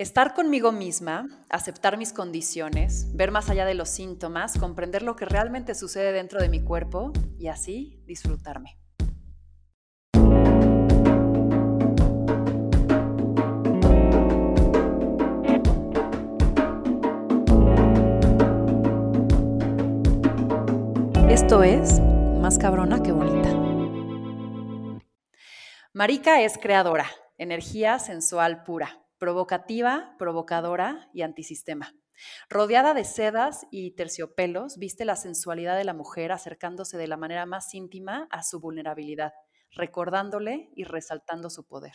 Estar conmigo misma, aceptar mis condiciones, ver más allá de los síntomas, comprender lo que realmente sucede dentro de mi cuerpo y así disfrutarme. Esto es Más cabrona que bonita. Marika es creadora, energía sensual pura provocativa, provocadora y antisistema. Rodeada de sedas y terciopelos, viste la sensualidad de la mujer acercándose de la manera más íntima a su vulnerabilidad, recordándole y resaltando su poder.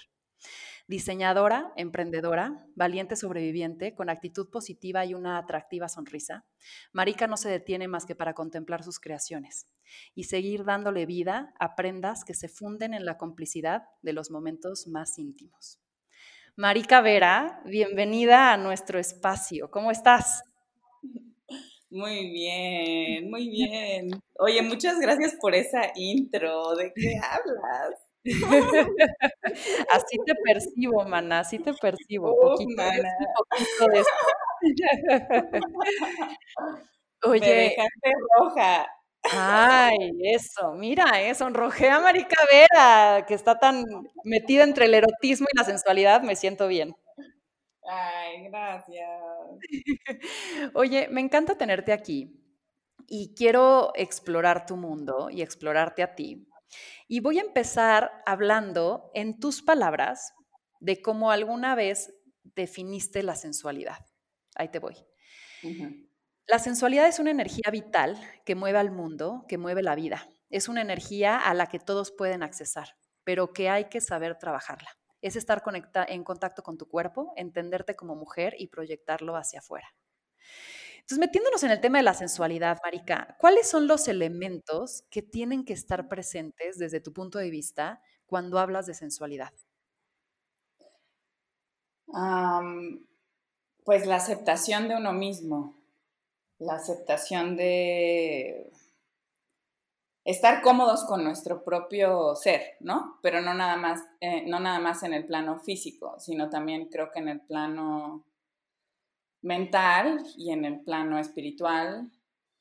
Diseñadora, emprendedora, valiente sobreviviente, con actitud positiva y una atractiva sonrisa, Marika no se detiene más que para contemplar sus creaciones y seguir dándole vida a prendas que se funden en la complicidad de los momentos más íntimos. Marika Vera, bienvenida a nuestro espacio. ¿Cómo estás? Muy bien, muy bien. Oye, muchas gracias por esa intro. ¿De qué hablas? así te percibo, mana, así te percibo. poquito, poquito de Oye, Me dejaste roja. Ay, eso, mira, eh, sonrojea a Marica Vera, que está tan metida entre el erotismo y la sensualidad, me siento bien. Ay, gracias. Oye, me encanta tenerte aquí y quiero explorar tu mundo y explorarte a ti. Y voy a empezar hablando en tus palabras de cómo alguna vez definiste la sensualidad. Ahí te voy. La sensualidad es una energía vital que mueve al mundo, que mueve la vida. Es una energía a la que todos pueden accesar, pero que hay que saber trabajarla. Es estar en contacto con tu cuerpo, entenderte como mujer y proyectarlo hacia afuera. Entonces, metiéndonos en el tema de la sensualidad, Marica, ¿cuáles son los elementos que tienen que estar presentes desde tu punto de vista cuando hablas de sensualidad? pues la aceptación de uno mismo, la aceptación de estar cómodos con nuestro propio ser, ¿no? Pero no nada más, eh, no nada más en el plano físico, sino también creo que en el plano mental y en el plano espiritual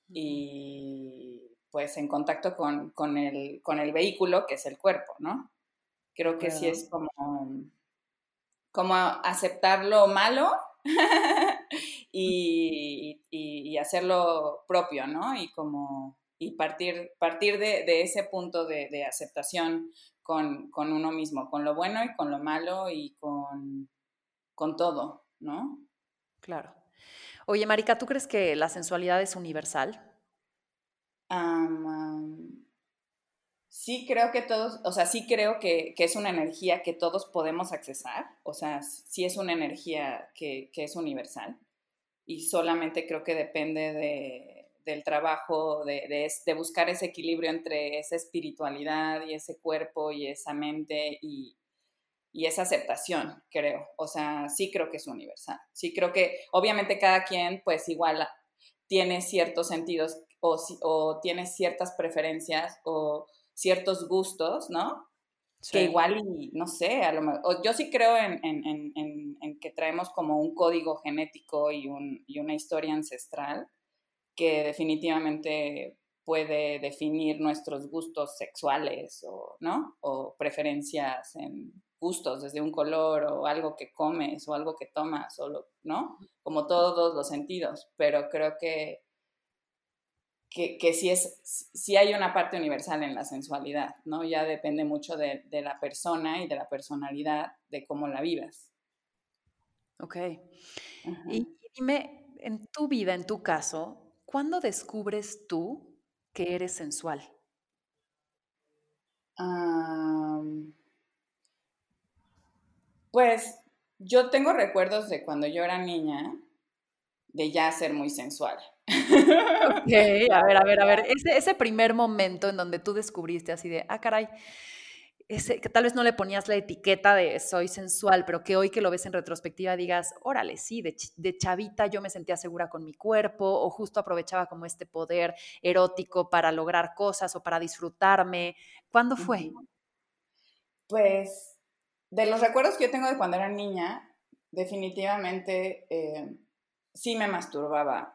y pues en contacto con, el, con el vehículo que es el cuerpo, ¿no? Creo que sí es como, como aceptar lo malo y, hacerlo propio, ¿no? Y como y partir, partir de, ese punto de, aceptación con, uno mismo, con lo bueno y con lo malo y con, con todo, ¿no? Claro. Oye, Marica, ¿tú crees que la sensualidad es universal? sí creo que todos, o sea, sí creo que, es una energía que todos podemos accesar, o sea, sí es una energía que, es universal y solamente creo que depende de, del trabajo, de, de, buscar ese equilibrio entre esa espiritualidad y ese cuerpo y esa mente y, y esa aceptación, creo. O sea, sí creo que es universal. Sí creo que obviamente cada quien pues igual tiene ciertos sentidos o, o tiene ciertas preferencias o ciertos gustos, ¿no? Que igual, y, no sé, a lo mejor, yo sí creo en, que traemos como un código genético y, una historia ancestral que definitivamente puede definir nuestros gustos sexuales o, ¿no? O preferencias en gustos, desde un color o algo que comes o algo que tomas, o ¿no? Como todos los sentidos, pero creo que que, que sí, es, sí hay una parte universal en la sensualidad, ¿no? Ya depende mucho de, la persona y de la personalidad, de cómo la vivas. Ok. Y, dime, en tu vida, en tu caso, ¿cuándo descubres tú que eres sensual? pues yo tengo recuerdos de cuando yo era niña, de ya ser muy sensual. Ok, a ver, a ver, a ver, ese, primer momento en donde tú descubriste así de, ah, caray, ese, que tal vez no le ponías la etiqueta de soy sensual, pero que hoy que lo ves en retrospectiva digas, órale, sí, de, de, chavita yo me sentía segura con mi cuerpo o justo aprovechaba como este poder erótico para lograr cosas o para disfrutarme. ¿Cuándo fue? Pues de los recuerdos que yo tengo de cuando era niña, definitivamente eh, sí me masturbaba.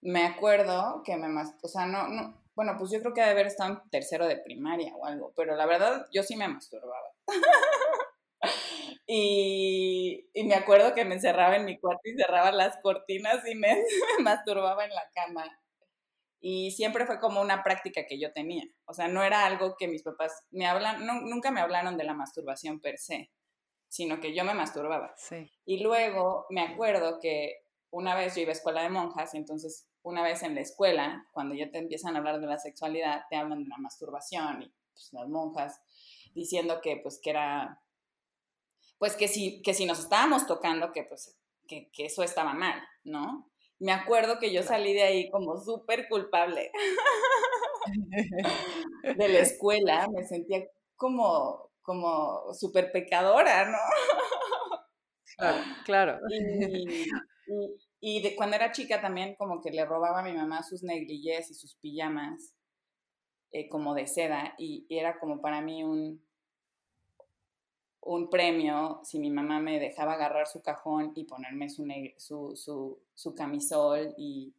Me acuerdo que me masturbaba, o sea, no, no, bueno, pues yo creo que debe haber estado en tercero de primaria o algo, pero la verdad yo sí me masturbaba. y, y, me acuerdo que me encerraba en mi cuarto y cerraba las cortinas y me, me masturbaba en la cama. Y siempre fue como una práctica que yo tenía. O sea, no era algo que mis papás me hablan, nunca me hablaron de la masturbación per se, sino que yo me masturbaba. Sí. Y luego me acuerdo que una vez yo iba a escuela de monjas, y entonces una vez en la escuela, cuando ya te empiezan a hablar de la sexualidad, te hablan de la masturbación y pues, las monjas diciendo que pues que era, pues que si, que si nos estábamos tocando, que pues que, que eso estaba mal, ¿no? Me acuerdo que yo salí de ahí como súper culpable de la escuela, me sentía como, como súper pecadora, ¿no? Claro, claro. Y, de, cuando era chica también como que le robaba a mi mamá sus negligés y sus pijamas eh, como de seda y, era como para mí un, un premio si mi mamá me dejaba agarrar su cajón y ponerme su, su, su, su camisol y,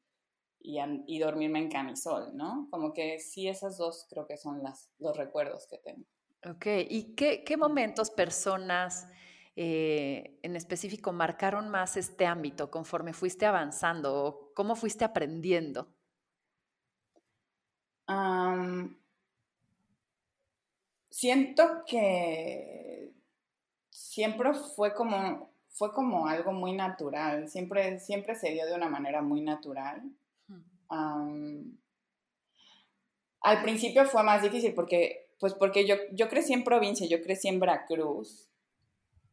y, y, dormirme en camisol, ¿no? Como que sí, esas dos creo que son las, los recuerdos que tengo. Ok, ¿y qué, qué momentos, personas eh, en específico marcaron más este ámbito conforme fuiste avanzando? ¿Cómo fuiste aprendiendo? siento que siempre fue como, fue como algo muy natural, siempre, siempre se dio de una manera muy natural. al principio fue más difícil porque, pues porque yo, yo crecí en provincia, yo crecí en Veracruz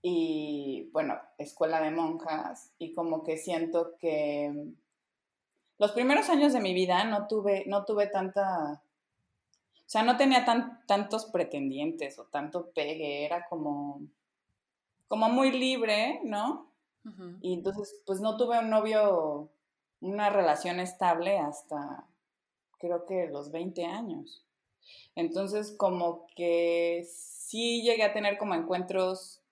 y bueno, escuela de monjas y como que siento que los primeros años de mi vida no tuve, no tuve tanta, o sea, no tenía tan, tantos pretendientes o tanto pegue, era como, como muy libre, ¿no? Y entonces, pues no tuve un novio, una relación estable hasta creo que los 20 años. Entonces, como que sí llegué a tener como encuentros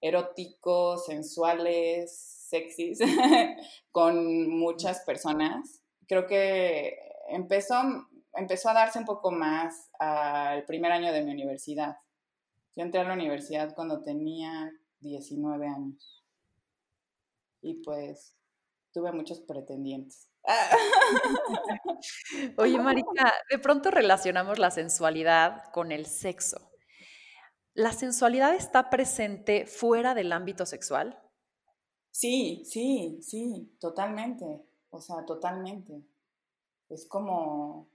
eróticos, sensuales, sexys, con muchas personas. Creo que empezó, empezó a darse un poco más al primer año de mi universidad. Yo entré a la universidad cuando tenía 19 años. Y pues tuve muchos pretendientes. Oye, Marica, de pronto relacionamos la sensualidad con el sexo. ¿La sensualidad está presente fuera del ámbito sexual? Sí, sí, sí, totalmente. O sea, totalmente. Es como.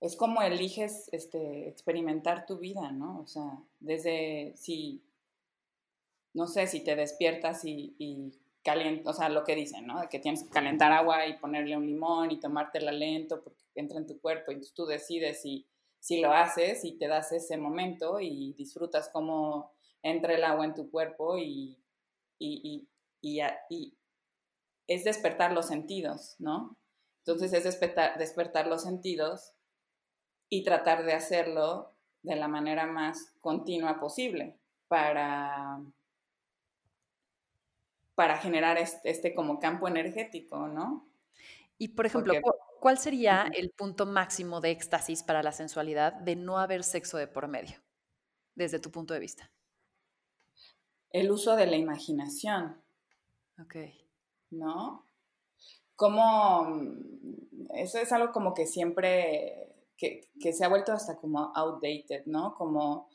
Es como eliges este, experimentar tu vida, ¿no? O sea, desde si. No sé, si te despiertas y, y calientas, o sea, lo que dicen, ¿no? De que tienes que calentar agua y ponerle un limón y tomártela lento porque entra en tu cuerpo y tú decides si si lo haces y te das ese momento y disfrutas cómo entra el agua en tu cuerpo y, y, y, y, es despertar los sentidos, ¿no? Entonces es despertar, despertar los sentidos y tratar de hacerlo de la manera más continua posible para, para generar este, este como campo energético, ¿no? Y por ejemplo, ¿cuál sería el punto máximo de éxtasis para la sensualidad de no haber sexo de por medio, desde tu punto de vista? El uso de la imaginación. Ok. ¿No? Como, mm, eso es algo como que siempre, que, se ha vuelto hasta como outdated, ¿no? Como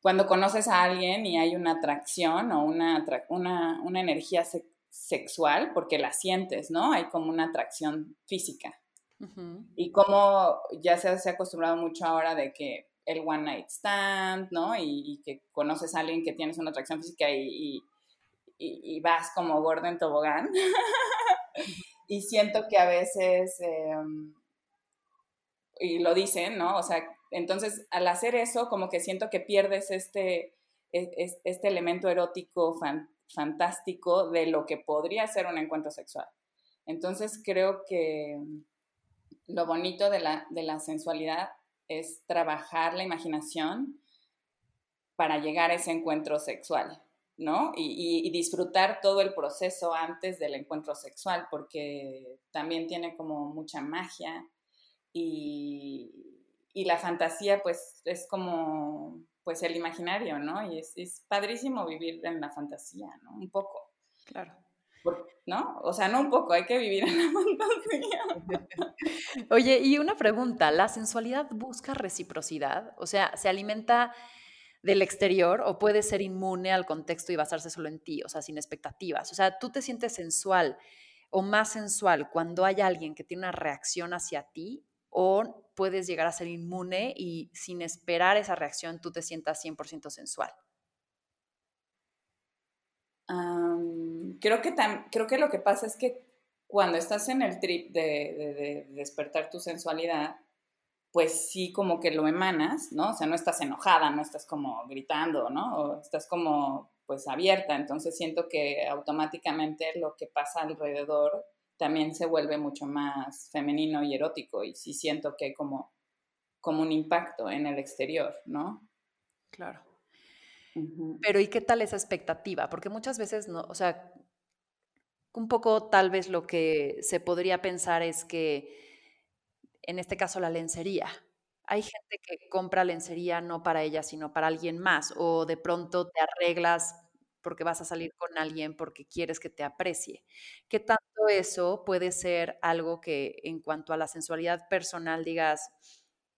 cuando conoces a alguien y hay una atracción o una, una, una energía sexual sexual porque la sientes, ¿no? Hay como una atracción física. Y como ya se, ha acostumbrado mucho ahora de que el one night stand, ¿no? Y, que conoces a alguien que tienes una atracción física y, y, vas como gordo en tobogán. y siento que a veces, em, y lo dicen, ¿no? O sea, entonces al hacer eso, como que siento que pierdes este, e, este elemento erótico fantástico fantástico de lo que podría ser un encuentro sexual. Entonces creo que lo bonito de la, de la sensualidad es trabajar la imaginación para llegar a ese encuentro sexual. ¿no? Y, disfrutar todo el proceso antes del encuentro sexual, porque también tiene como mucha magia y, la fantasía pues es como pues el imaginario, ¿no? Y es, es padrísimo vivir en la fantasía, ¿no? Un poco. Claro. ¿No? O sea, no un poco, hay que vivir en la fantasía. Oye, y una pregunta, ¿la sensualidad busca reciprocidad? O sea, ¿se alimenta del exterior o puede ser inmune al contexto y basarse solo en ti, o sea, sin expectativas? O sea, ¿tú te sientes sensual o más sensual cuando hay alguien que tiene una reacción hacia ti o puedes llegar a ser inmune y sin esperar esa reacción tú te sientas 100% sensual? creo, que creo que lo que pasa es que cuando estás en el trip de, despertar tu sensualidad, pues sí como que lo emanas, ¿no? O sea, no estás enojada, no estás como gritando, ¿no? O estás como pues abierta, entonces siento que automáticamente lo que pasa alrededor también se vuelve mucho más femenino y erótico y sí siento que hay como, como un impacto en el exterior, ¿no? Claro. Pero ¿y qué tal esa expectativa? Porque muchas veces no, o sea, un poco tal vez lo que se podría pensar es que en este caso la lencería. Hay gente que compra lencería no para ella, sino para alguien más, o de pronto te arreglas porque vas a salir con alguien porque quieres que te aprecie. ¿Qué tanto eso puede ser algo que en cuanto a la sensualidad personal digas,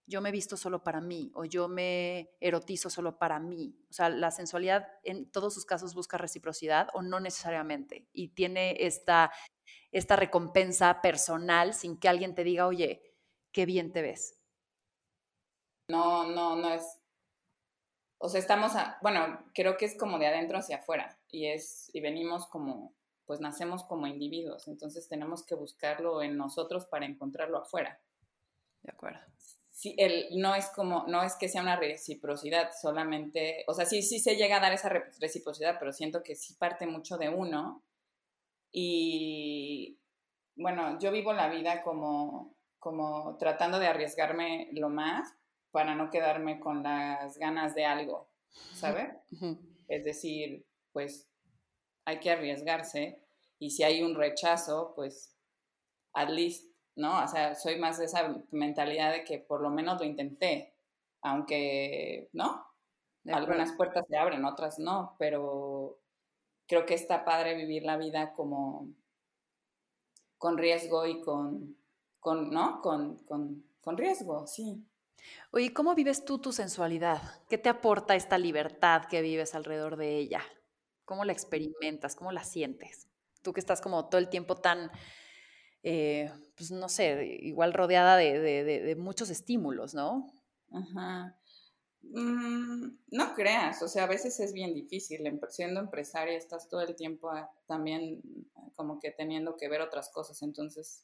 yo me visto solo para mí o yo me erotizo solo para mí. O sea, la sensualidad en todos sus casos busca reciprocidad o no necesariamente y tiene esta, esta recompensa personal sin que alguien te diga, oye, qué bien te ves. No, no, no es. O sea, estamos, a, bueno, creo que es como de adentro hacia afuera y es, y venimos como, pues nacemos como individuos, entonces tenemos que buscarlo en nosotros para encontrarlo afuera. De acuerdo sí, el, no es como, no es que sea una reciprocidad, solamente, o sea, sí, sí se llega a dar esa reciprocidad, pero siento que sí parte mucho de uno. Y bueno, yo vivo la vida como, como tratando de arriesgarme lo más para no quedarme con las ganas de algo, ¿sabes? Es decir, pues hay que arriesgarse y si hay un rechazo, pues at least ¿no? O sea, soy más de esa mentalidad de que por lo menos lo intenté, aunque, ¿no? Algunas puertas se abren, otras no, pero creo que está padre vivir la vida como con riesgo y con, con ¿no? Con, con, con riesgo, sí. Oye, ¿cómo vives tú tu sensualidad? ¿Qué te aporta esta libertad que vives alrededor de ella? ¿Cómo la experimentas? ¿Cómo la sientes? Tú que estás como todo el tiempo tan eh, pues no sé, igual rodeada de, muchos estímulos, ¿no? Ajá. Mm, no creas, o sea, a veces es bien difícil. Siendo empresaria estás todo el tiempo ah, también como que teniendo que ver otras cosas. Entonces,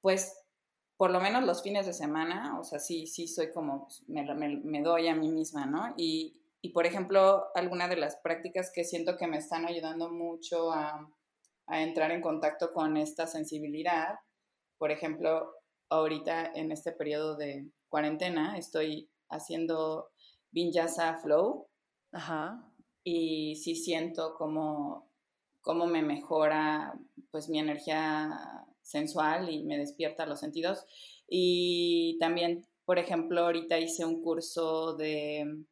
pues por lo menos los fines de semana, o sea, sí, sí soy como, pues, me, doy a mí misma, ¿no? Y, y, por ejemplo, alguna de las prácticas que siento que me están ayudando mucho a, a entrar en contacto con esta sensibilidad. Por ejemplo, ahorita en este periodo de cuarentena estoy haciendo Vinyasa Flow. Ajá. Y sí siento como, como me mejora pues mi energía sensual y me despierta los sentidos. Y también, por ejemplo, ahorita hice un curso de,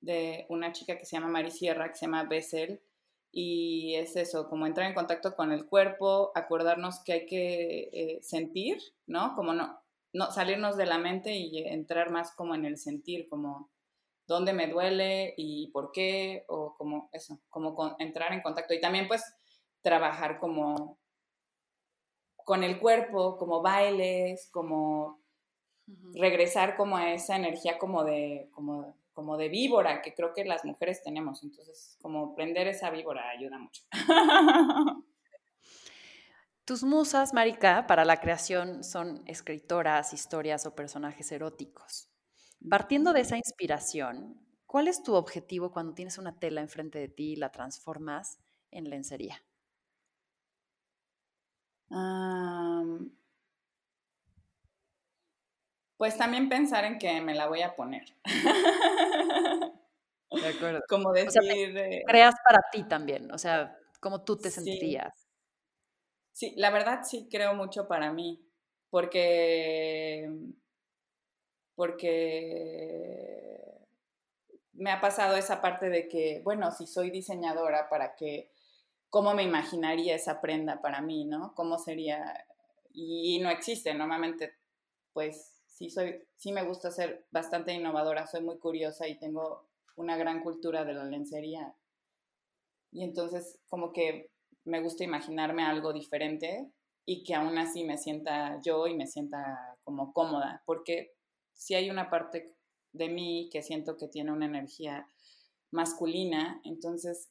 de una chica que se llama Mari Sierra, que se llama Bessel, y es eso, como entrar en contacto con el cuerpo, acordarnos que hay que eh, sentir, ¿no? Como no, no salirnos de la mente y entrar más como en el sentir, como dónde me duele y por qué, o como eso, como entrar en contacto. Y también pues trabajar como con el cuerpo, como bailes, como regresar como a esa energía como de, como como de víbora, que creo que las mujeres tenemos. Entonces, como prender esa víbora ayuda mucho. Tus musas, Marika, para la creación son escritoras, historias o personajes eróticos. Partiendo de esa inspiración, ¿cuál es tu objetivo cuando tienes una tela enfrente de ti y la transformas en lencería? Pues también pensar en que me la voy a poner. De acuerdo. Como decir... Eh, creas para ti también, o sea, cómo tú te sentirías. Sí, la verdad sí creo mucho para mí, porque, porque me ha pasado esa parte de que, bueno, si soy diseñadora, ¿para qué? ¿Cómo me imaginaría esa prenda para mí, no? ¿Cómo sería? Y, no existe, normalmente, pues sí soy, sí me gusta ser bastante innovadora, soy muy curiosa y tengo una gran cultura de la lencería. Y entonces como que me gusta imaginarme algo diferente y que aún así me sienta yo y me sienta como cómoda, porque si hay una parte de mí que siento que tiene una energía masculina, entonces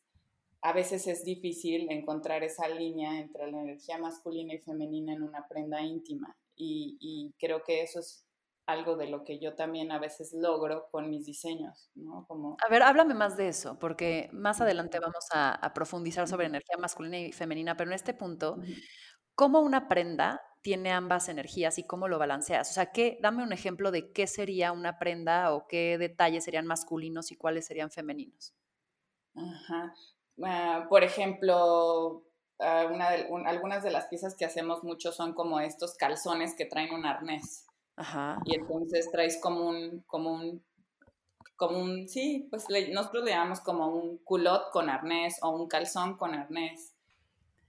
a veces es difícil encontrar esa línea entre la energía masculina y femenina en una prenda íntima. Y, y creo que eso es algo de lo que yo también a veces logro con mis diseños, ¿no? Como... A ver, háblame más de eso, porque más adelante vamos a, profundizar sobre energía masculina y femenina, pero en este punto, ¿cómo una prenda tiene ambas energías y cómo lo balanceas? O sea, ¿qué, dame un ejemplo de qué sería una prenda o qué detalles serían masculinos y cuáles serían femeninos. Ajá. Ah, por ejemplo, ah, una de, algunas de las piezas que hacemos mucho son como estos calzones que traen un arnés. Ajá. Y entonces traes como un, como un, como un, sí, pues nosotros le llamamos como un culot con arnés o un calzón con arnés.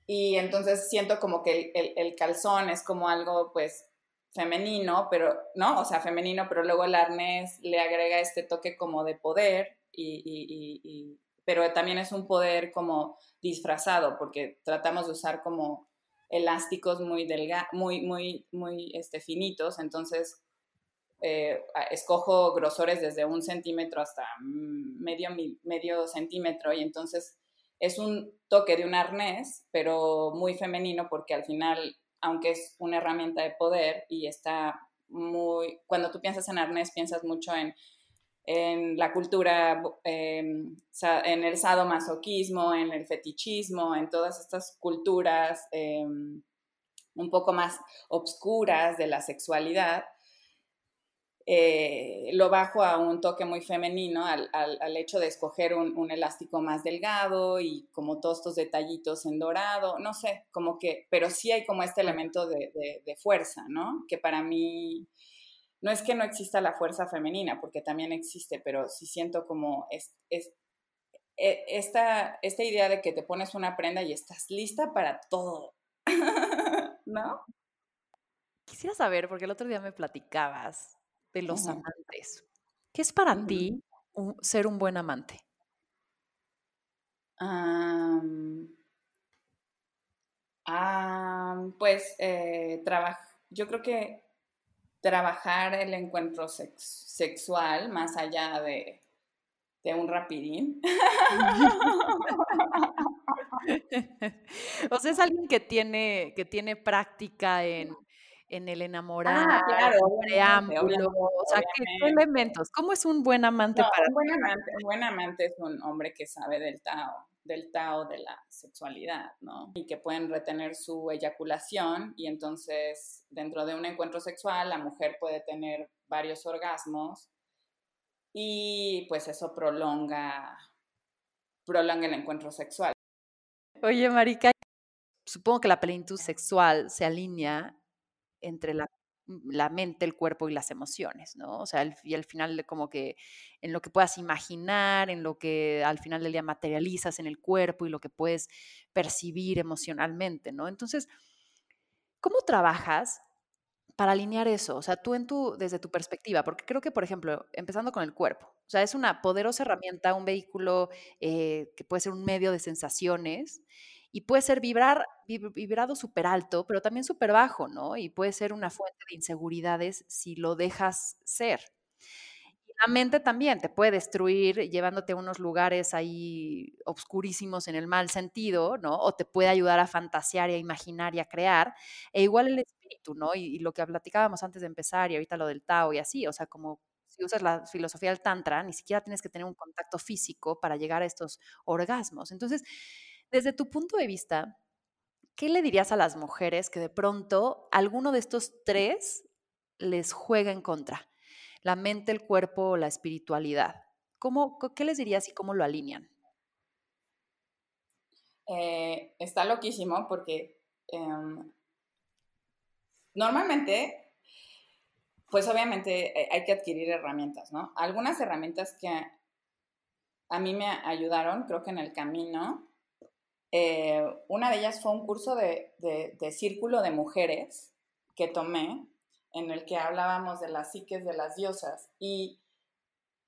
Y entonces siento como que el, el, calzón es como algo, pues, femenino, pero, ¿no? O sea, femenino, pero luego el arnés le agrega este toque como de poder y, y, y pero también es un poder como disfrazado, porque tratamos de usar como elásticos muy, delga muy, muy, muy este, finitos, entonces eh, escojo grosores desde un centímetro hasta medio, medio centímetro y entonces es un toque de un arnés, pero muy femenino porque al final, aunque es una herramienta de poder y está muy, cuando tú piensas en arnés, piensas mucho en en la cultura, em, en el sadomasoquismo, en el fetichismo, en todas estas culturas em, un poco más obscuras de la sexualidad, eh, lo bajo a un toque muy femenino al, hecho de escoger un, elástico más delgado y como todos estos detallitos en dorado, no sé, como que, pero sí hay como este elemento de, de fuerza, ¿no? Que para mí no es que no exista la fuerza femenina, porque también existe, pero sí siento como es, es, e, esta, esta idea de que te pones una prenda y estás lista para todo, ¿no? Quisiera saber, porque el otro día me platicabas de los amantes. ¿Qué es para ti ser un buen amante? pues eh, yo creo que trabajar el encuentro sexual más allá de, un rapidín. o sea, es alguien que tiene, que tiene práctica en, el enamorar, ah, claro, preámbulo, o sea, ¿qué, elementos? ¿Cómo es un buen amante para un buen amante, un buen amante es un hombre que sabe del Tao del Tao de la sexualidad, ¿no? Y que pueden retener su eyaculación y entonces dentro de un encuentro sexual la mujer puede tener varios orgasmos y pues eso prolonga, prolonga el encuentro sexual. Oye, Marica, supongo que la plenitud sexual se alinea entre la la mente, el cuerpo y las emociones, ¿no? O sea, y al final como que en lo que puedas imaginar, en lo que al final del día materializas en el cuerpo y lo que puedes percibir emocionalmente, ¿no? Entonces, ¿cómo trabajas para alinear eso? O sea, tú en tu, desde tu perspectiva, porque creo que, por ejemplo, empezando con el cuerpo, o sea, es una poderosa herramienta, un vehículo eh, que puede ser un medio de sensaciones y puede ser vibrado súper alto, pero también súper bajo, ¿no? Y puede ser una fuente de inseguridades si lo dejas ser. La mente también te puede destruir llevándote a unos lugares ahí obscurísimos en el mal sentido, ¿no? O te puede ayudar a fantasear y a imaginar y a crear. E igual el espíritu, ¿no? Y, y lo que platicábamos antes de empezar y ahorita lo del Tao y así, o sea, como si usas la filosofía del Tantra, ni siquiera tienes que tener un contacto físico para llegar a estos orgasmos. Entonces, desde tu punto de vista, ¿qué le dirías a las mujeres que de pronto alguno de estos tres les juega en contra? La mente, el cuerpo o la espiritualidad. ¿Cómo, ¿Qué les dirías y cómo lo alinean? Eh, está loquísimo porque em, normalmente, pues obviamente eh, hay que adquirir herramientas, ¿no? Algunas herramientas que a mí me ayudaron, creo que en el camino, eh, una de ellas fue un curso de, de, círculo de mujeres que tomé, en el que hablábamos de las psiques de las diosas y,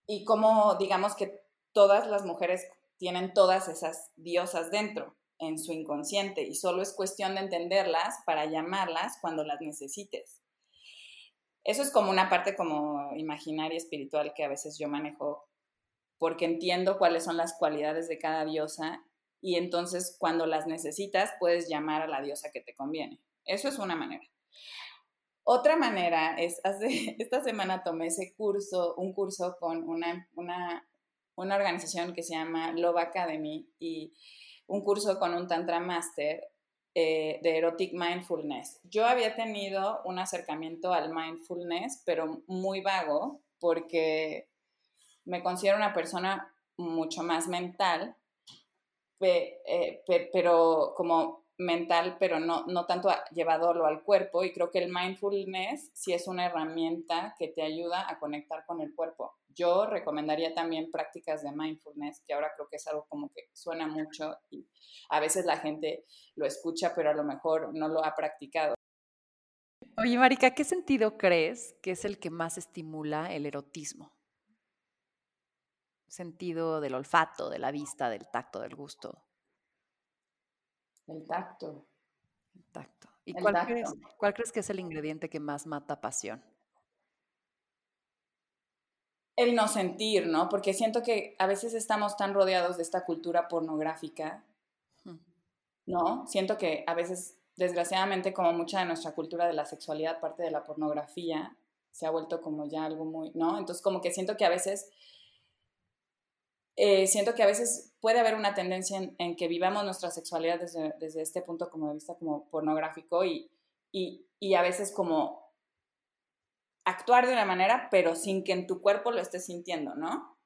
y cómo, digamos que todas las mujeres tienen todas esas diosas dentro en su inconsciente y solo es cuestión de entenderlas para llamarlas cuando las necesites. Eso es como una parte como imaginaria espiritual que a veces yo manejo porque entiendo cuáles son las cualidades de cada diosa y entonces cuando las necesitas puedes llamar a la diosa que te conviene. Eso es una manera. Otra manera es, hace, esta semana tomé ese curso, un curso con una, una, una organización que se llama Love Academy y un curso con un Tantra Master eh, de Erotic Mindfulness. Yo había tenido un acercamiento al mindfulness, pero muy vago, porque me considero una persona mucho más mental, eh, pero como mental, pero no, no tanto llevadolo al cuerpo. Y creo que el mindfulness sí es una herramienta que te ayuda a conectar con el cuerpo. Yo recomendaría también prácticas de mindfulness, que ahora creo que es algo como que suena mucho y a veces la gente lo escucha, pero a lo mejor no lo ha practicado. Oye, Marica, ¿qué sentido crees que es el que más estimula el erotismo? Sentido del olfato, de la vista, del tacto, del gusto. El tacto. El tacto. ¿Y cuál, Crees, cuál crees que es el ingrediente que más mata pasión? El no sentir, ¿no? Porque siento que a veces estamos tan rodeados de esta cultura pornográfica, ¿no? Siento que a veces, desgraciadamente, como mucha de nuestra cultura de la sexualidad, parte de la pornografía, se ha vuelto como ya algo muy, ¿no? Entonces como que siento que a veces eh, siento que a veces puede haber una tendencia en, que vivamos nuestra sexualidad desde, desde, este punto como de vista como pornográfico y, y, y, a veces como actuar de una manera, pero sin que en tu cuerpo lo estés sintiendo, ¿no?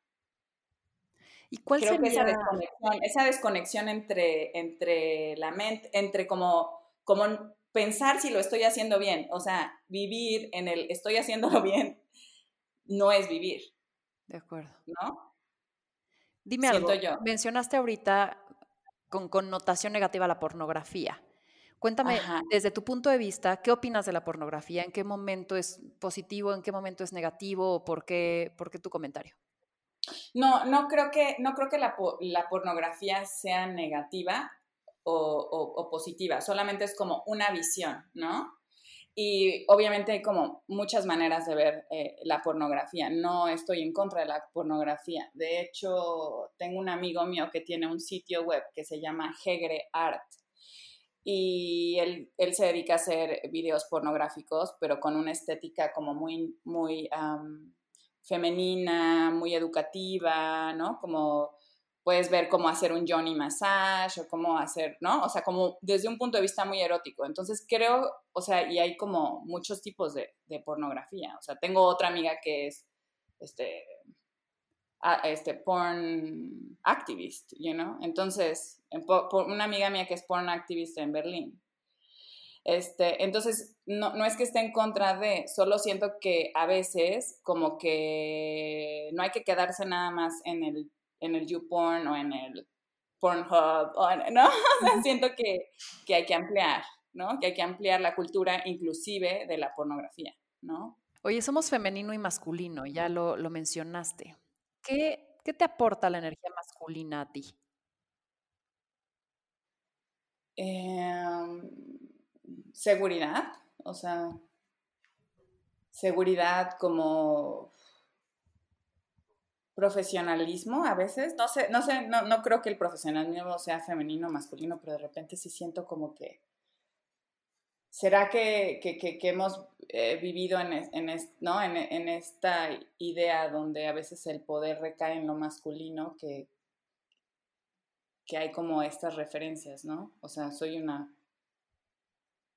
¿Y cuál Creo que esa desconexión, esa desconexión entre, entre la mente, entre como, como pensar si lo estoy haciendo bien, o sea, vivir en el estoy haciéndolo bien, no es vivir. De acuerdo. ¿No? Dime algo. Mencionaste ahorita con connotación negativa la pornografía. Cuéntame, desde tu punto de vista, ¿qué opinas de la pornografía? ¿En qué momento es positivo? ¿En qué momento es negativo? ¿O por qué, por qué tu comentario? No, no creo que, no creo que la, la pornografía sea negativa o, o, positiva, solamente es como una visión, ¿no? Y obviamente hay como muchas maneras de ver eh, la pornografía. No estoy en contra de la pornografía. De hecho, tengo un amigo mío que tiene un sitio web que se llama Hegre Art. Y él, él se dedica a hacer videos pornográficos, pero con una estética como muy, muy femenina, muy educativa, ¿no? Como puedes ver cómo hacer un Johnny massage o cómo hacer, ¿no? O sea, como desde un punto de vista muy erótico. Entonces creo, o sea, y hay como muchos tipos de, pornografía. O sea, tengo otra amiga que es, este, este, porn activist, you know? Entonces, por, una amiga mía que es porn activist en Berlín. Este, entonces, no, no es que esté en contra de, solo siento que a veces como que no hay que quedarse nada más en el en el YouPorn o en el Pornhub, ¿no? siento que, que hay que ampliar, ¿no? Que hay que ampliar la cultura inclusive de la pornografía, ¿no? Oye, somos femenino y masculino, ya lo, lo mencionaste. ¿Qué, ¿Qué, te aporta la energía masculina a ti? Em, seguridad, o sea, seguridad como profesionalismo a veces, no sé, no sé, no, no creo que el profesionalismo sea femenino o masculino, pero de repente sí siento como que, ¿será que, que, que, hemos eh, vivido en, en, ¿no? En, en, esta idea donde a veces el poder recae en lo masculino, que, que hay como estas referencias, ¿no? O sea, soy una,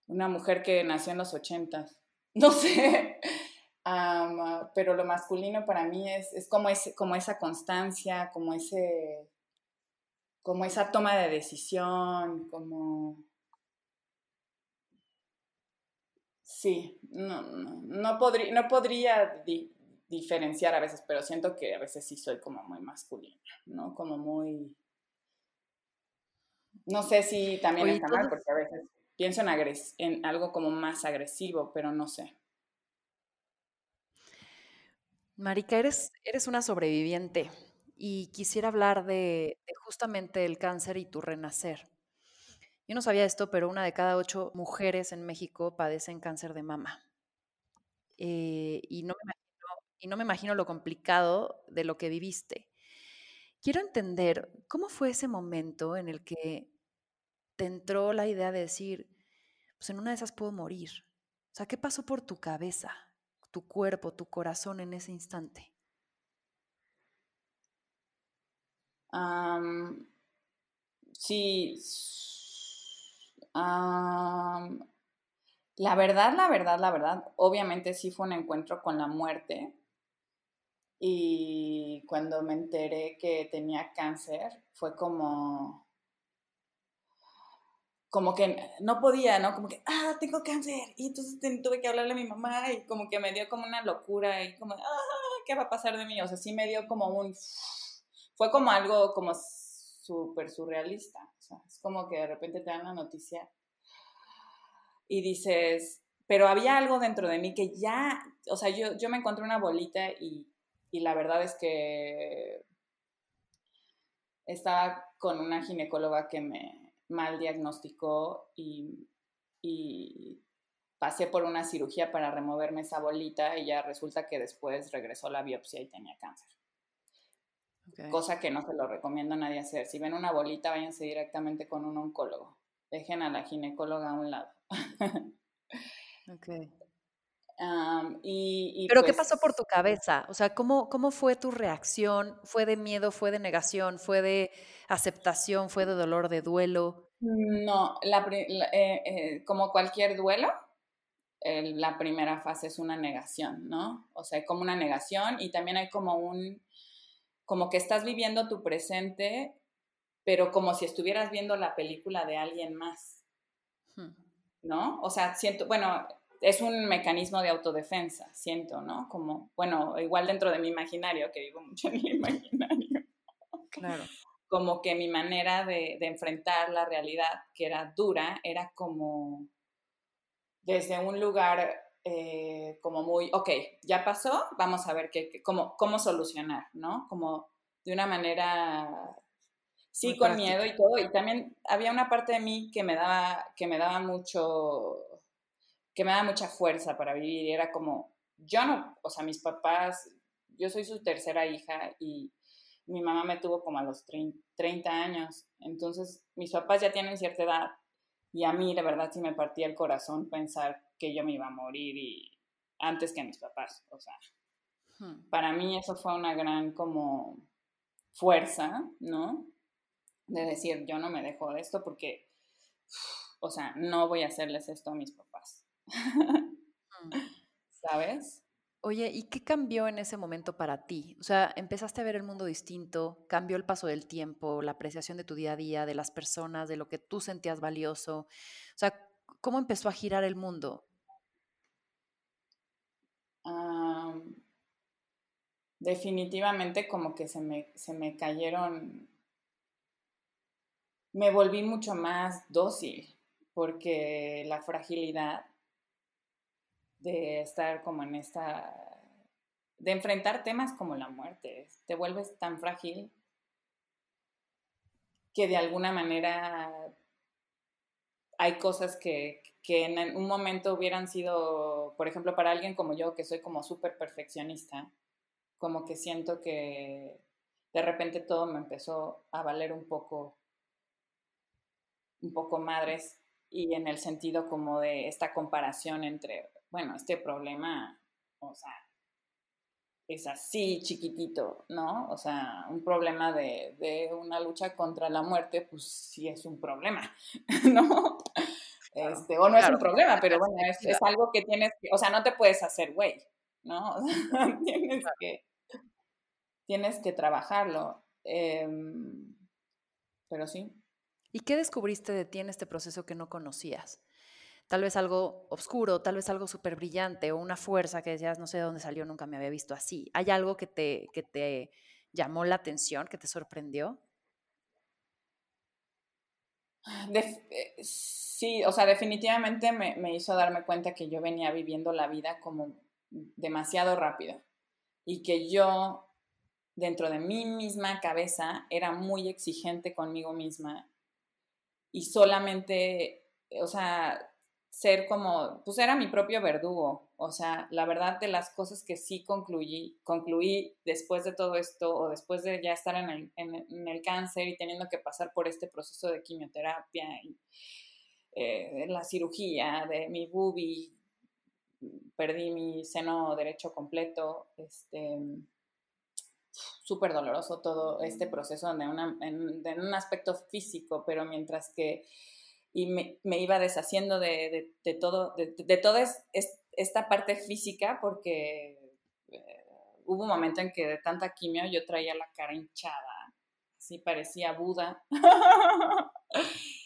una mujer que nació en los ochentas, no sé, pero lo masculino para mí es, es como, ese, como esa constancia, como, ese, como esa toma de decisión, como... Sí, no, no, podría, no podría diferenciar a veces, pero siento que a veces sí soy como muy masculina, ¿no? Como muy... No sé si también está mal, porque a veces pienso en, en algo como más agresivo, pero no sé. Marica, eres, eres una sobreviviente y quisiera hablar de, justamente el cáncer y tu renacer. Yo no sabía esto, pero una de cada ocho mujeres en México padecen cáncer de mama. Eh, y, no me imagino, y no me imagino lo complicado de lo que viviste. Quiero entender cómo fue ese momento en el que te entró la idea de decir, pues en una de esas puedo morir. O sea, ¿qué pasó por tu cabeza? Tu cuerpo, tu corazón en ese instante? sí. la verdad, la verdad, la verdad, obviamente sí fue un encuentro con la muerte. Y cuando me enteré que tenía cáncer, fue como, como que no podía, ¿no? Como que, ah, tengo cáncer. Y entonces tuve que hablarle a mi mamá y como que me dio como una locura y como, ah, ¿qué va a pasar de mí? O sea, sí me dio como un, fue como algo como súper surrealista. O sea, es como que de repente te dan la noticia y dices, pero había algo dentro de mí que ya, o sea, yo, yo me encontré una bolita y, y la verdad es que estaba con una ginecóloga que me, mal diagnosticó y, pasé por una cirugía para removerme esa bolita y ya resulta que después regresó la biopsia y tenía cáncer. Cosa que no se lo recomiendo a nadie hacer. Si ven una bolita, váyanse directamente con un oncólogo. Dejen a la ginecóloga a un lado. okay. Pero ¿qué pasó por pues tu cabeza? O sea, ¿cómo, ¿cómo fue tu reacción? ¿Fue de miedo? ¿Fue de negación? ¿Fue de aceptación? ¿Fue de dolor, de duelo? No, la, eh, eh, como cualquier duelo, la primera fase es una negación, ¿no? O sea, como una negación y también hay como un, como que estás viviendo tu presente, pero como si estuvieras viendo la película de alguien más, hmm. ¿no? O sea, siento, bueno, es un mecanismo de autodefensa, siento, ¿no? Como, bueno, igual dentro de mi imaginario, que vivo mucho en mi imaginario. Claro. Como que mi manera de, enfrentar la realidad, que era dura, era como desde un lugar eh, como muy, ok, ya pasó, vamos a ver qué, cómo, cómo solucionar, ¿no? Como de una manera, sí, con miedo y todo. Y también había una parte de mí que me daba, que me daba mucho que me da mucha fuerza para vivir. Y era como, yo no, o sea, mis papás, yo soy su tercera hija y mi mamá me tuvo como a los 30 años. Entonces, mis papás ya tienen cierta edad y a mí, la verdad, sí me partía el corazón pensar que yo me iba a morir y antes que a mis papás. O sea, hmm. para mí eso fue una gran como fuerza, ¿no? De decir, yo no me dejo de esto porque, o sea, no voy a hacerles esto a mis papás. Mm. ¿Sabes? Oye, ¿y qué cambió en ese momento para ti? O sea, empezaste a ver el mundo distinto, cambió el paso del tiempo, la apreciación de tu día a día, de las personas, de lo que tú sentías valioso. O sea, ¿cómo empezó a girar el mundo? definitivamente como que se me, se me cayeron, me volví mucho más dócil porque la fragilidad de estar como en esta, de enfrentar temas como la muerte. Te vuelves tan frágil que de alguna manera hay cosas que, que en un momento hubieran sido, por ejemplo, para alguien como yo, que soy como súper perfeccionista, como que siento que de repente todo me empezó a valer un poco, un poco madres y en el sentido como de esta comparación entre, bueno, este problema, o sea, es así chiquitito, ¿no? O sea, un problema de, una lucha contra la muerte, pues sí es un problema, ¿no? Este, o no es un problema, pero bueno, es, algo que tienes que, o sea, no te puedes hacer güey, ¿no? tienes, que, tienes que trabajarlo. Em, pero sí. ¿Y qué descubriste de ti en este proceso que no conocías? Tal vez algo oscuro, tal vez algo súper brillante o una fuerza que decías, no sé de dónde salió, nunca me había visto así. ¿Hay algo que te, que te llamó la atención, que te sorprendió? Eh, sí, o sea, definitivamente me, me, hizo darme cuenta que yo venía viviendo la vida como demasiado rápido y que yo dentro de mi misma cabeza era muy exigente conmigo misma y solamente, o sea, ser como, pues era mi propio verdugo. O sea, la verdad de las cosas que sí concluí, concluí después de todo esto o después de ya estar en el, en, el cáncer y teniendo que pasar por este proceso de quimioterapia y eh, la cirugía de mi bubi, perdí mi seno derecho completo, este, súper doloroso todo este proceso de en un aspecto físico, pero mientras que y me, me iba deshaciendo de, de, de todo, de, de toda es, esta parte física porque eh, hubo un momento en que de tanta quimio yo traía la cara hinchada, así parecía Buda.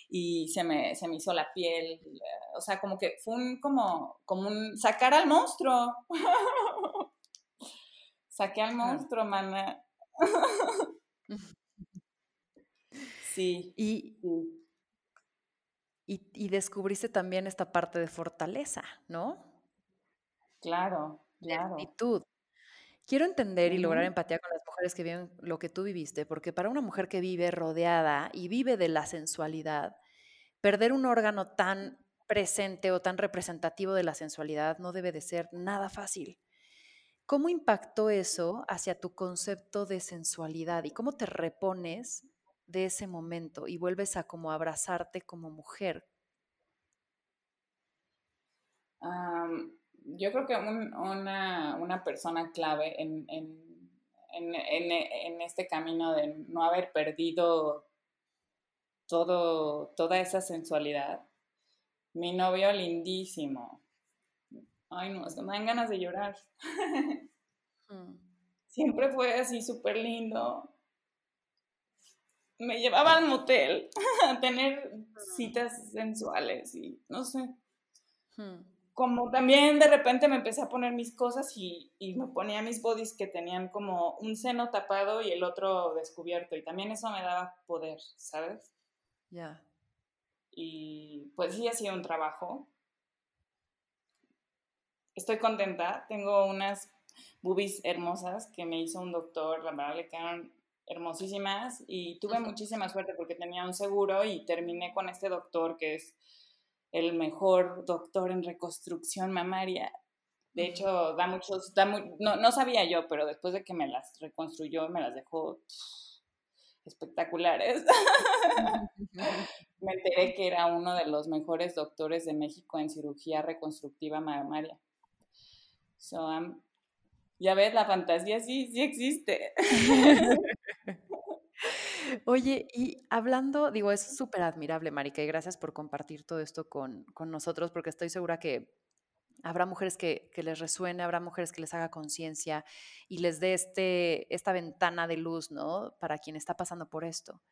y se me, se me hizo la piel, o sea, como que fue un, como, como un sacar al monstruo. Saqué al monstruo, mana. sí. Y, y, descubriste también esta parte de fortaleza, ¿no? Claro, claro. actitud. Quiero entender y lograr empatía con las mujeres que viven lo que tú viviste, porque para una mujer que vive rodeada y vive de la sensualidad, perder un órgano tan presente o tan representativo de la sensualidad no debe de ser nada fácil. ¿Cómo impactó eso hacia tu concepto de sensualidad y cómo te repones de ese momento y vuelves a como abrazarte como mujer? yo creo que una, persona clave en, este camino de no haber perdido todo, toda esa sensualidad, mi novio lindísimo. Ay, no, me dan ganas de llorar. Mm. Siempre fue así súper lindo me llevaba al motel a tener citas sensuales y no sé. Hmm. Como también de repente me empecé a poner mis cosas y, y, me ponía mis bodies que tenían como un seno tapado y el otro descubierto y también eso me daba poder, ¿sabes? Ya. Y pues sí, ha sido un trabajo. Estoy contenta, tengo unas boobies hermosas que me hizo un doctor, la verdad le quedan hermosísimas y tuve muchísima suerte porque tenía un seguro y terminé con este doctor que es el mejor doctor en reconstrucción mamaria. De hecho, da muchos, da no, no, sabía yo, pero después de que me las reconstruyó, me las dejó espectaculares. me enteré que era uno de los mejores doctores de México en cirugía reconstructiva mamaria. So, ya ves, la fantasía sí, sí existe. Oye, y hablando, digo, es súper admirable, Marica, y gracias por compartir todo esto con, nosotros, porque estoy segura que habrá mujeres que, les resuene, habrá mujeres que les haga conciencia y les dé este, esta ventana de luz, ¿no? Para quien está pasando por esto.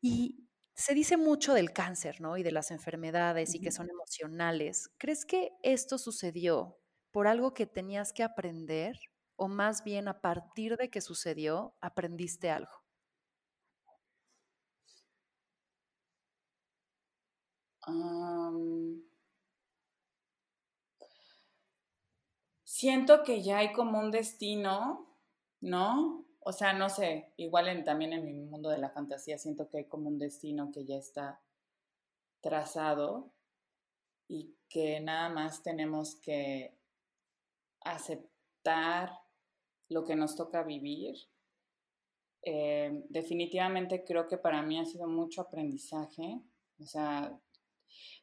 Y se dice mucho del cáncer, ¿no? Y de las enfermedades y que son emocionales. ¿Crees que esto sucedió por algo que tenías que aprender o más bien a partir de que sucedió aprendiste algo? siento que ya hay como un destino, ¿no? O sea, no sé, igual también en mi mundo de la fantasía siento que hay como un destino que ya está trazado y que nada más tenemos que aceptar lo que nos toca vivir. Eh, definitivamente creo que para mí ha sido mucho aprendizaje. O sea,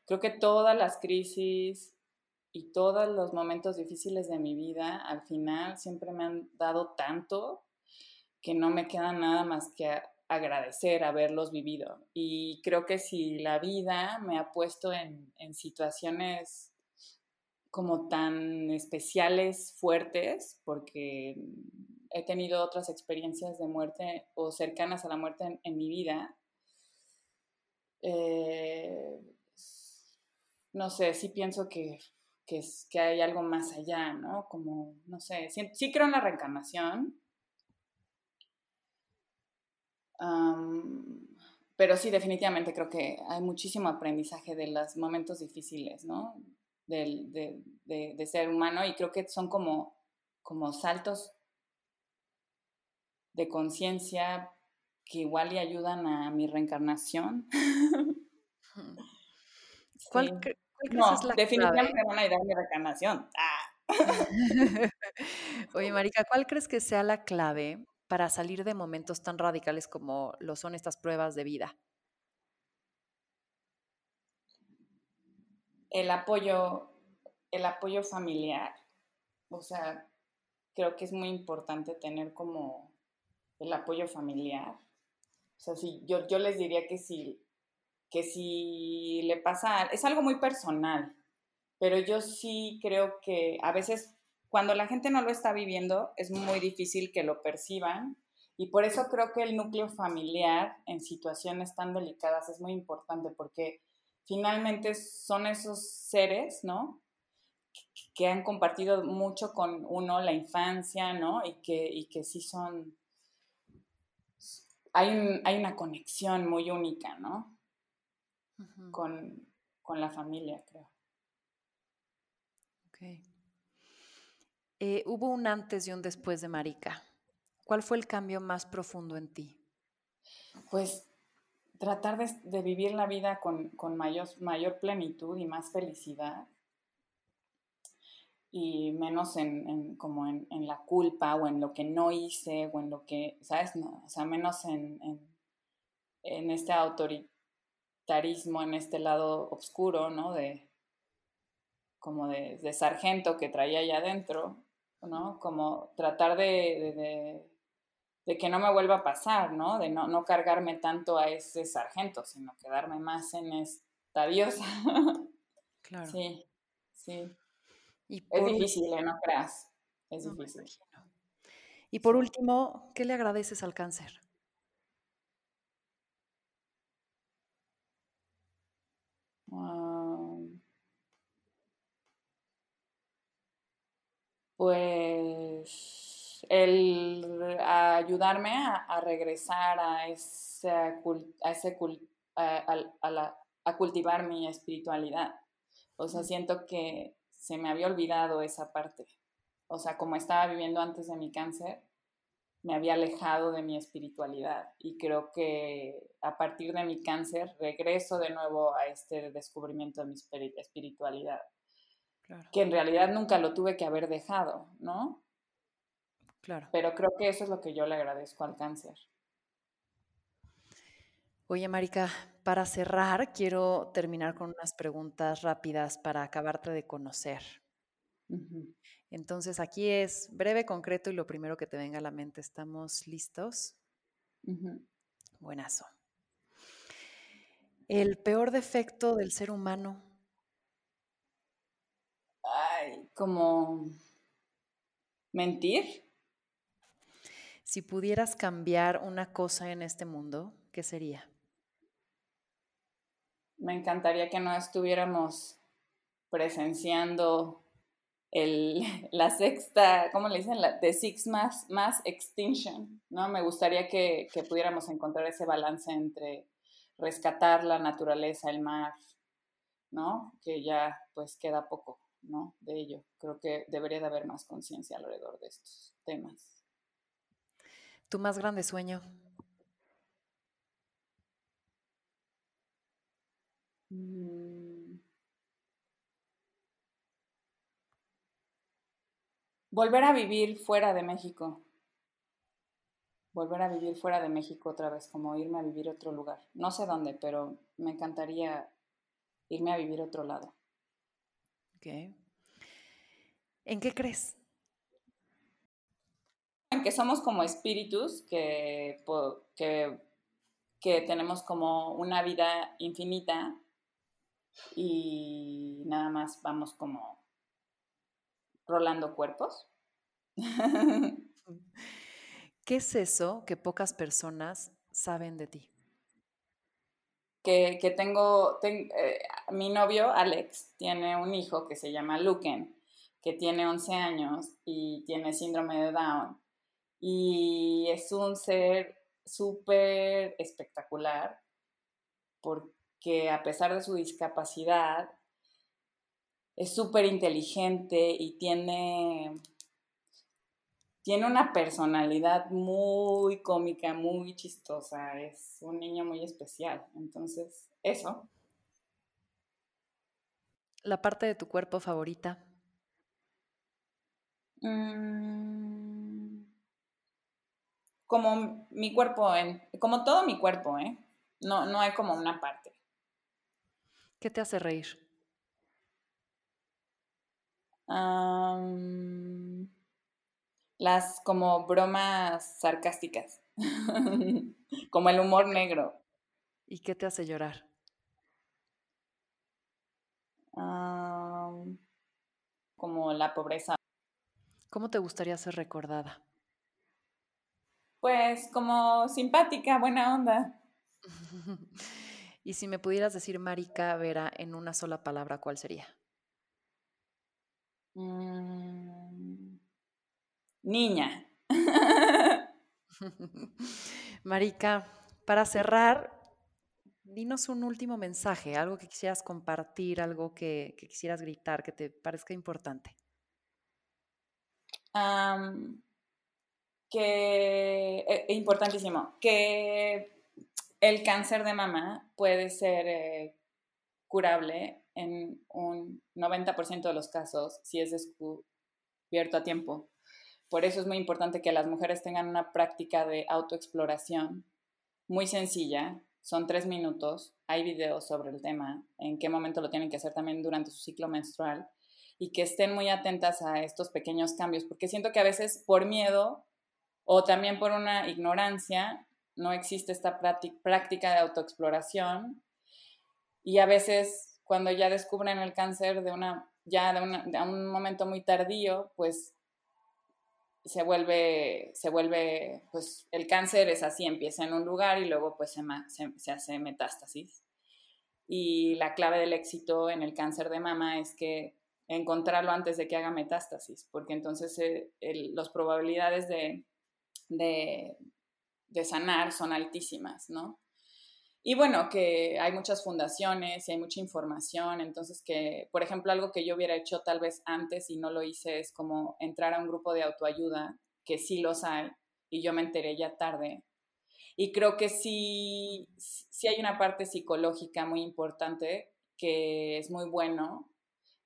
creo que todas las crisis y todos los momentos difíciles de mi vida al final siempre me han dado tanto que no me queda nada más que agradecer haberlos vivido. Y creo que si la vida me ha puesto en, en situaciones como tan especiales, fuertes, porque he tenido otras experiencias de muerte o cercanas a la muerte en, mi vida. Eh, no sé, sí pienso que, que, hay algo más allá, ¿no? Como, no sé, sí, creo en la reencarnación. pero sí, definitivamente creo que hay muchísimo aprendizaje de los momentos difíciles, ¿no? De, de, ser humano y creo que son como, como saltos de conciencia que igual le ayudan a mi reencarnación. ¿Cuál, no, definitivamente van a ayudar a mi reencarnación. Ah. Oye, Marica, ¿cuál crees que sea la clave para salir de momentos tan radicales como lo son estas pruebas de vida? El apoyo, el apoyo familiar. O sea, creo que es muy importante tener como el apoyo familiar. O sea, si, yo, yo les diría que si, que si le pasa, es algo muy personal, pero yo sí creo que a veces cuando la gente no lo está viviendo es muy difícil que lo perciban y por eso creo que el núcleo familiar en situaciones tan delicadas es muy importante porque finalmente son esos seres, ¿no? Que, han compartido mucho con uno la infancia, ¿no? Y que, y que sí son... Hay, hay una conexión muy única, ¿no? con, con, la familia, creo. Ok. Eh, hubo un antes y un después de Marica. ¿Cuál fue el cambio más profundo en ti? Pues tratar de, vivir la vida con, mayor, mayor, plenitud y más felicidad y menos en, como en, la culpa o en lo que no hice o en lo que, ¿sabes? No, o sea, menos en, en, este autoritarismo, en este lado oscuro, ¿no? De, como de, sargento que traía allá adentro, ¿no? Como tratar de de que no me vuelva a pasar, ¿no? De no, no cargarme tanto a ese sargento, sino quedarme más en esta diosa. Claro. Sí, sí. es difícil, ¿eh? no creas. Es difícil. Y por último, ¿qué le agradeces al cáncer? pues el ayudarme a, regresar a, ese, a, ese a, cultivar mi espiritualidad. O sea, siento que se me había olvidado esa parte. O sea, como estaba viviendo antes de mi cáncer, me había alejado de mi espiritualidad y creo que a partir de mi cáncer regreso de nuevo a este descubrimiento de mi espiritualidad, que en realidad nunca lo tuve que haber dejado, ¿no? Pero creo que eso es lo que yo le agradezco al cáncer. Oye, Marica, para cerrar, quiero terminar con unas preguntas rápidas para acabarte de conocer. Entonces, aquí es breve, concreto y lo primero que te venga a la mente. ¿Estamos listos? Buenazo. El peor defecto del ser humano. Ay, como mentir. Si pudieras cambiar una cosa en este mundo, ¿qué sería? Me encantaría que no estuviéramos presenciando el, la sexta, ¿cómo le dicen? The six mass, mass extinction, ¿no? Me gustaría que, que pudiéramos encontrar ese balance entre rescatar la naturaleza, el mar, ¿no? Que ya pues queda poco, ¿no? De ello. Creo que debería de haber más conciencia alrededor de estos temas. ¿Tu más grande sueño? Mm. Volver a vivir fuera de México. Volver a vivir fuera de México otra vez, como irme a vivir a otro lugar. No sé dónde, pero me encantaría irme a vivir a otro lado. Ok. ¿En qué crees? Que somos como espíritus que, que, que tenemos como una vida infinita y nada más vamos como rolando cuerpos. ¿Qué es eso que pocas personas saben de ti? Que, tengo, eh, mi novio Alex tiene un hijo que se llama Luken, que tiene 11 años y tiene síndrome de Down. Y es un ser súper espectacular porque a pesar de su discapacidad, es súper inteligente y tiene tiene una personalidad muy cómica, muy chistosa, es un niño muy especial. Entonces, eso. ¿La parte de tu cuerpo favorita? Mm, como mi cuerpo, en, como todo mi cuerpo, ¿eh? No, no hay como una parte. ¿Qué te hace reír? las como bromas sarcásticas, como el humor negro. ¿Y qué te hace llorar? como la pobreza. ¿Cómo te gustaría ser recordada? Pues como simpática, buena onda. y si me pudieras decir Marica Vera en una sola palabra, ¿cuál sería? Mm, niña. Marica, para cerrar, dinos un último mensaje, algo que quisieras compartir, algo que, quisieras gritar, que te parezca importante. Que es importantísimo, que el cáncer de mama puede ser eh, curable en un 90% de los casos si es descubierto a tiempo. Por eso es muy importante que las mujeres tengan una práctica de autoexploración muy sencilla. Son tres minutos. Hay videos sobre el tema, en qué momento lo tienen que hacer también durante su ciclo menstrual y que estén muy atentas a estos pequeños cambios, porque siento que a veces por miedo o también por una ignorancia no existe esta práctica de autoexploración y a veces cuando ya descubren el cáncer de una ya de, un momento muy tardío, pues se vuelve, se vuelve, pues el cáncer es así, empieza en un lugar y luego pues se, se, hace metástasis. Y la clave del éxito en el cáncer de mama es que encontrarlo antes de que haga metástasis, porque entonces eh, las probabilidades de, de, sanar son altísimas, ¿no? Y bueno, que hay muchas fundaciones y hay mucha información, entonces que, por ejemplo, algo que yo hubiera hecho tal vez antes y no lo hice es como entrar a un grupo de autoayuda, que sí los hay, y yo me enteré ya tarde. Y creo que sí, sí hay una parte psicológica muy importante que es muy bueno,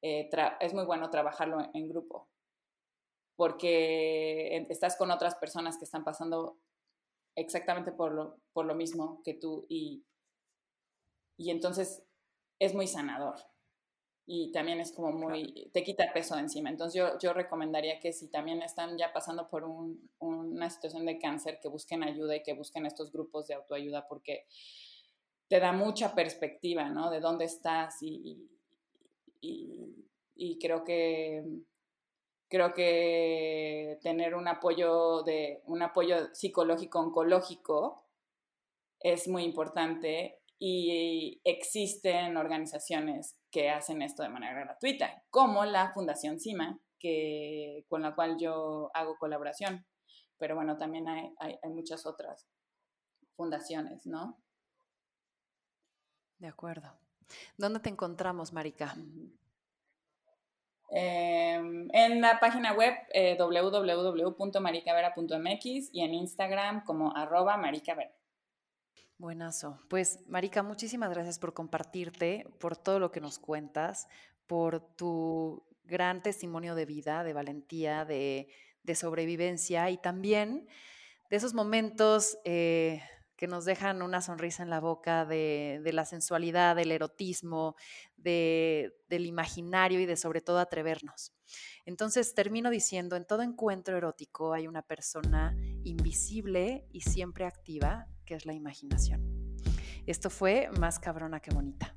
eh, es muy bueno trabajarlo en grupo, porque estás con otras personas que están pasando exactamente por lo, por lo mismo que tú y, y entonces es muy sanador y también es como muy, te quita peso de encima. Entonces yo, yo recomendaría que si también están ya pasando por una situación de cáncer, que busquen ayuda y que busquen estos grupos de autoayuda porque te da mucha perspectiva, ¿no? De dónde estás y, y, y creo que creo que tener un apoyo de un apoyo psicológico oncológico es muy importante y existen organizaciones que hacen esto de manera gratuita, como la Fundación CIMA, que, con la cual yo hago colaboración. Pero bueno, también hay, hay, muchas otras fundaciones, ¿no? De acuerdo. ¿Dónde te encontramos, Marica? Em, en la página web eh, y en Instagram como arroba maricavera. Buenazo. Pues, Marica, muchísimas gracias por compartirte, por todo lo que nos cuentas, por tu gran testimonio de vida, de valentía, de, sobrevivencia y también de esos momentos eh, que nos dejan una sonrisa en la boca de, la sensualidad, del erotismo, del imaginario y de sobre todo atrevernos. Entonces termino diciendo, en todo encuentro erótico hay una persona invisible y siempre activa, que es la imaginación. Esto fue más cabrona que bonita.